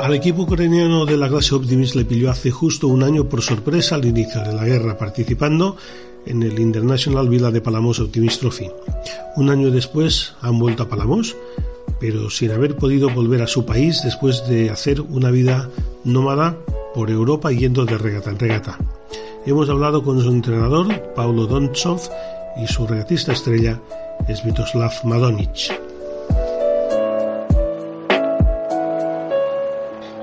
Al equipo ucraniano de la clase Optimist le pilló hace justo un año por sorpresa al inicio de la guerra participando en el International Villa de Palamos Optimist Trophy. Un año después han vuelto a Palamos, pero sin haber podido volver a su país después de hacer una vida nómada por Europa yendo de regata en regata. Hemos hablado con su entrenador, Paulo Dontsov, y su regatista estrella, Svitoslav Madonic.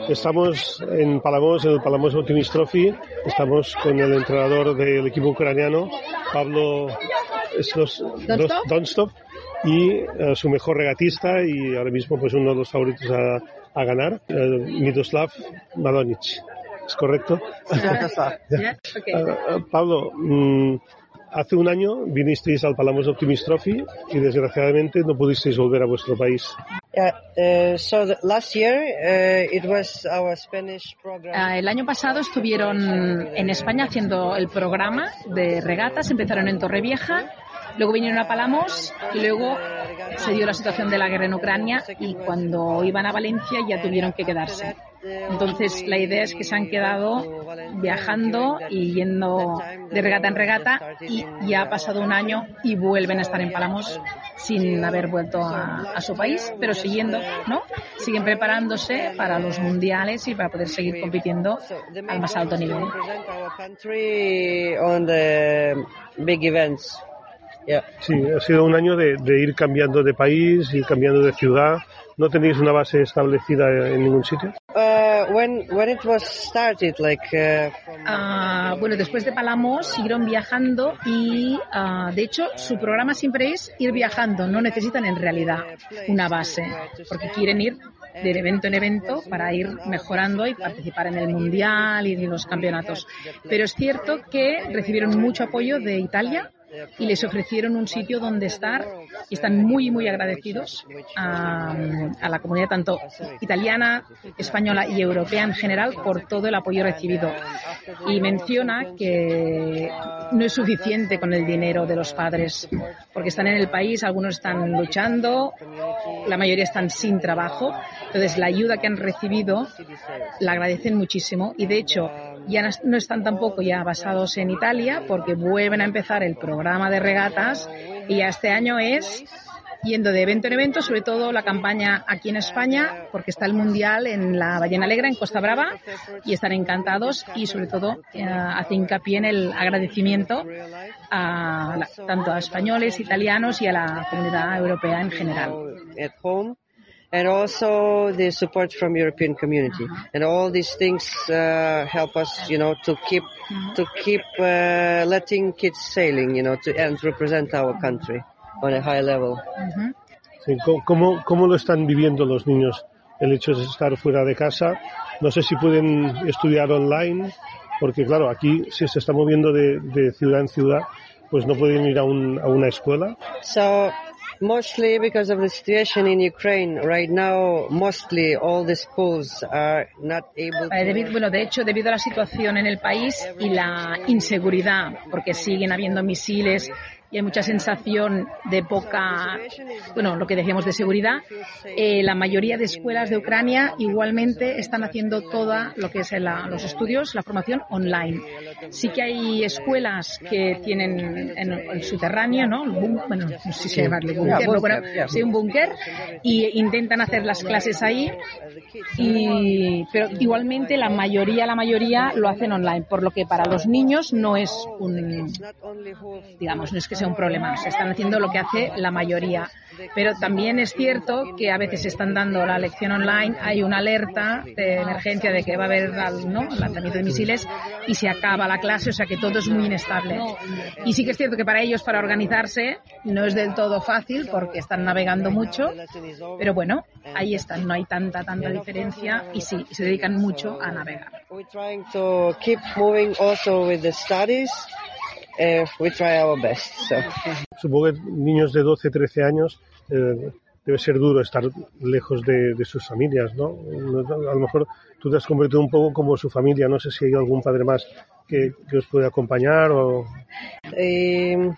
Estamos en Palamos, en el Palamos Optimist Trophy. Estamos con el entrenador del equipo ucraniano, Pablo Donstov, y eh, su mejor regatista y ahora mismo pues uno de los favoritos a, a ganar, eh, Miroslav Madonic. ¿Es correcto? Eh, Pablo, mm, hace un año vinisteis al Palamos Optimist Trophy y desgraciadamente no pudisteis volver a vuestro país. el año pasado estuvieron en España haciendo el programa de regatas, empezaron en Torrevieja Luego vinieron a Palamos y luego se dio la situación de la guerra en Ucrania y cuando iban a Valencia ya tuvieron que quedarse. Entonces la idea es que se han quedado viajando y yendo de regata en regata y ya ha pasado un año y vuelven a estar en Palamos sin haber vuelto a, su país, pero siguiendo, ¿no? Siguen preparándose para los mundiales y para poder seguir compitiendo al más alto nivel. Sí, ha sido un año de, ir cambiando de país, ir cambiando de ciudad. ¿No tenéis una base establecida en ningún sitio? Uh, uh, ah, bueno, después de Palamos siguieron viajando y, ah, de hecho, su programa siempre es ir viajando. No necesitan en realidad una base, porque quieren ir de evento en evento para ir mejorando y participar en el mundial y en los campeonatos. Pero es cierto que recibieron mucho apoyo de Italia y les ofrecieron un sitio donde estar y están muy, muy agradecidos a, la comunidad tanto italiana, española y europea en general por todo el apoyo recibido. Y menciona que no es suficiente con el dinero de los padres, porque están en el país, algunos están luchando, la mayoría están sin trabajo. Entonces, la ayuda que han recibido la agradecen muchísimo y, de hecho, ya no están tampoco ya basados en Italia porque vuelven a empezar el programa de regatas y ya este año es yendo de evento en evento, sobre todo la campaña aquí en España, porque está el Mundial en la Ballena Alegra, en Costa Brava, y están encantados y sobre todo eh, hace hincapié en el agradecimiento a tanto a españoles, italianos y a la comunidad europea en general. And also the support from European community. Uh-huh. And all these things uh, help us, you know, to keep uh-huh. to keep uh, letting kids sailing, you know, to and represent our country on a high level. Uh-huh. Sí, ¿cómo, ¿Cómo lo están viviendo los niños el hecho de estar fuera de casa? No sé si pueden estudiar online, porque claro, aquí si se está moviendo de, de ciudad en ciudad, pues no pueden ir a, un, a una escuela. So Mostly because of the situation in Ukraine. Right now, mostly all the schools are not able eh, to... Debido, bueno, de hecho, debido a la situación en el país y la inseguridad, porque siguen habiendo misiles y hay mucha sensación de poca, bueno, lo que decíamos de seguridad. Eh, la mayoría de escuelas de Ucrania igualmente están haciendo toda lo que es los estudios, la formación online. Sí que hay escuelas que tienen en el subterráneo, ¿no? Bueno, no sé si llamarle búnker, bueno, sí, un búnker, y intentan hacer las clases ahí, y, pero igualmente la mayoría, la mayoría lo hacen online, por lo que para los niños no es un, digamos, no es que sea sea un problema. O sea, están haciendo lo que hace la mayoría. Pero también es cierto que a veces están dando la lección online, hay una alerta de emergencia de que va a haber ¿no? lanzamiento de misiles y se acaba la clase, o sea que todo es muy inestable. Y sí que es cierto que para ellos, para organizarse, no es del todo fácil porque están navegando mucho, pero bueno, ahí están, no hay tanta, tanta diferencia y sí, se dedican mucho a navegar. Supongo que niños de 12, 13 años eh, debe ser duro estar lejos de, sus familias, ¿no? A lo mejor tú te has convertido un poco como su familia, no sé si hay algún padre más que, os puede acompañar o... Um,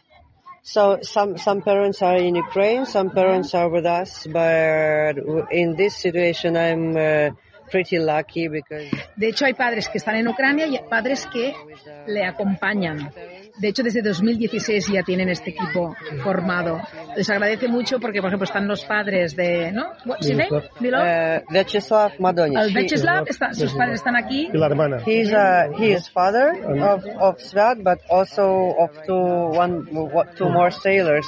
so some some parents are in Ukraine, some parents are with us, but in this situation I'm uh, pretty lucky because. De hecho, hay padres que están en Ucrania y padres que le acompañan. De hecho, desde 2016 ya tienen este equipo formado. Les agradece mucho porque, por ejemplo, están los padres de, ¿no? What's his name? Uh, Vyacheslav Madonich. El Vyacheslav, está, sus padres están aquí. Y la hermana. He's uh, he is father of of Svat, but also of two one two more sailors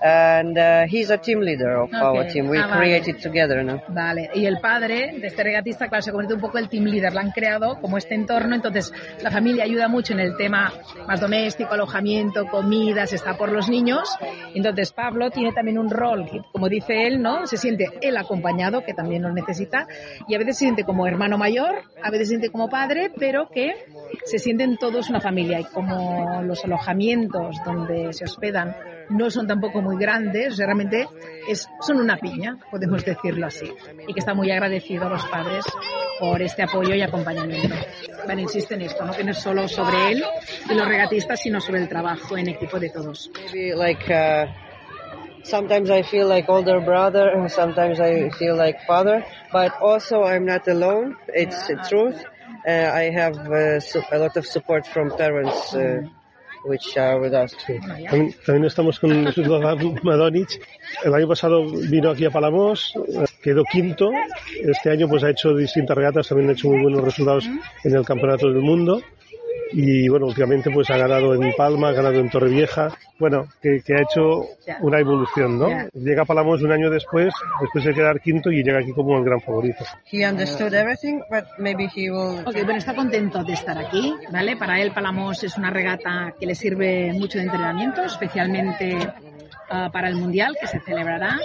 and uh, he's a team leader of okay. our team. We ah, created vale. together, ¿no? Vale. Y el padre de este regatista, claro, se convierte un poco el team leader. Lo han creado como este entorno, entonces la familia ayuda mucho en el tema más doméstico, alojamiento, comidas, está por los niños. Entonces Pablo tiene también un rol, como dice él, ¿no? Se siente él acompañado, que también lo necesita, y a veces se siente como hermano mayor, a veces se siente como padre, pero que se sienten todos una familia y como los alojamientos donde se hospedan no son tampoco muy grandes, realmente es, son una piña, podemos decirlo así, y que está muy agradecido a los padres por este apoyo y acompañamiento. Insiste en esto, no solo sobre él y los regatistas, sino sobre el trabajo en equipo de todos. Uh, sometimes I feel like older brother, and sometimes I feel like father, but also I'm not alone. It's the truth. Uh, I have uh, a lot of support from parents. Uh, too. También, estamos con Madonic. El año pasado vino aquí a Palamos, quedó quinto. Este año pues ha hecho distintas regatas, también ha hecho muy buenos resultados en el Campeonato del Mundo y bueno, últimamente pues ha ganado en Palma, ha ganado en Torrevieja, bueno, que, que ha hecho una evolución, ¿no? Llega a Palamos un año después, después de quedar quinto y llega aquí como el gran favorito. He understood everything, but maybe he will... Ok, bueno, está contento de estar aquí, ¿vale? Para él Palamos es una regata que le sirve mucho de entrenamiento, especialmente uh, para el Mundial que se celebrará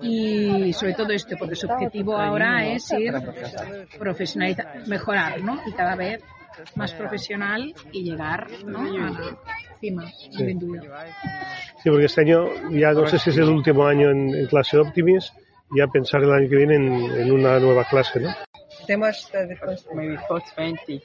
y sobre todo esto, porque su objetivo ahora es ir profesionalizar, mejorar, ¿no? Y cada vez más profesional y llegar ¿no? a la cima, sí. sin duda. Sí, porque este año ya no sé si es el último año en, en clase Optimis, ya pensar el año que viene en, en una nueva clase, ¿no? Temas de maybe 420.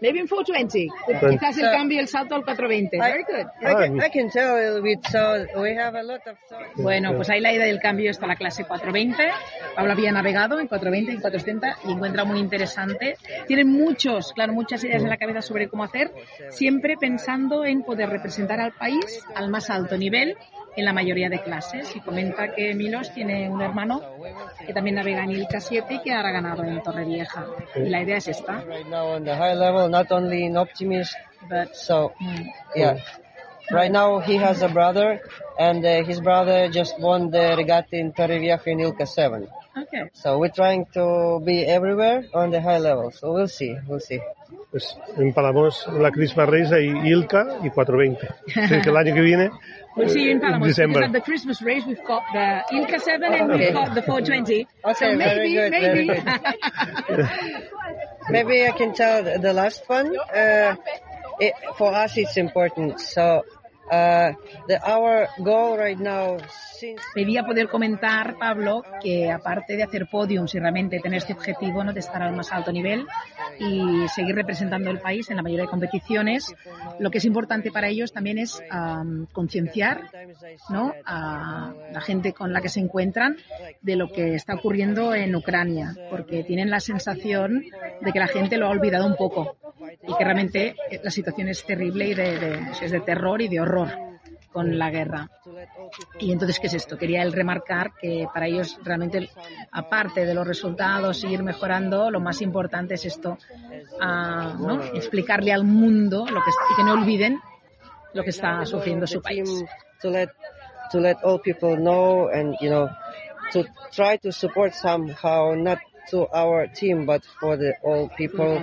Maybe in 420. Quizás el cambio, el salto al 420. Very good. I, can, I can tell a little bit, so we have a lot of Bueno, pues ahí la idea del cambio está la clase 420. Pablo había navegado en 420 y 470 y encuentra muy interesante. Tienen muchos, claro, muchas ideas en la cabeza sobre cómo hacer, siempre pensando en poder representar al país al más alto nivel en la mayoría de clases. Y comenta que Milos tiene un hermano que también navega en Ilka 7 y que ahora ha ganado en Torrevieja. Y la idea es esta. not only in Optimist, but so yeah. Right now he has a brother, and uh, his brother just won the regatta in Torrevieja in Ilka 7. Okay. So we're trying to be everywhere on the high level. So we'll see, we'll see. Pues empalamos la Christmas Race y Ilka y 420. Así que el año que viene We'll see you in Palamos. December. Because at the Christmas race, we've got the Ilka 7 and we've got the 420. Okay, so maybe, good, maybe. maybe I can tell the last one. Uh, it, for us, it's important. So Uh, poder comentar, Pablo, que aparte de hacer podiums y realmente tener este objetivo ¿no? de estar al más alto nivel y seguir representando el país en la mayoría de competiciones, lo que es importante para ellos también es concienciar ¿no? a la gente con la que se encuentran de lo que está ocurriendo en Ucrania, porque tienen la sensación de que la gente lo ha olvidado un poco y que realmente la situación es terrible y de, es de terror y de horror con la guerra. Y entonces, ¿qué es esto? Quería él remarcar que para ellos realmente, aparte de los resultados, seguir mejorando, lo más importante es esto, uh, ¿no? explicarle al mundo lo que y que no olviden lo que está sufriendo su país. To let all people know and, you know, to try to support somehow, not to our team, but for the all people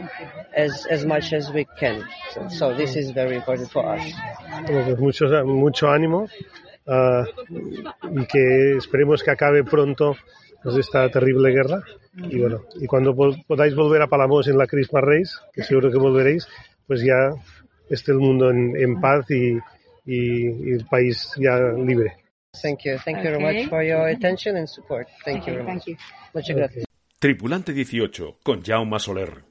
as, as much as we can. So, so this is very important for us. Bueno, pues mucho, mucho ánimo uh, y que esperemos que acabe pronto pues, esta terrible guerra. Y bueno, y cuando podáis volver a Palamos en la Christmas Race, que seguro que volveréis, pues ya esté el mundo en, en paz y, y, y, el país ya libre. Thank you. Thank okay. you very much for your attention and support. Thank okay, you very much. Thank you. Muchas gracias. Tripulante 18 con Jaume Soler.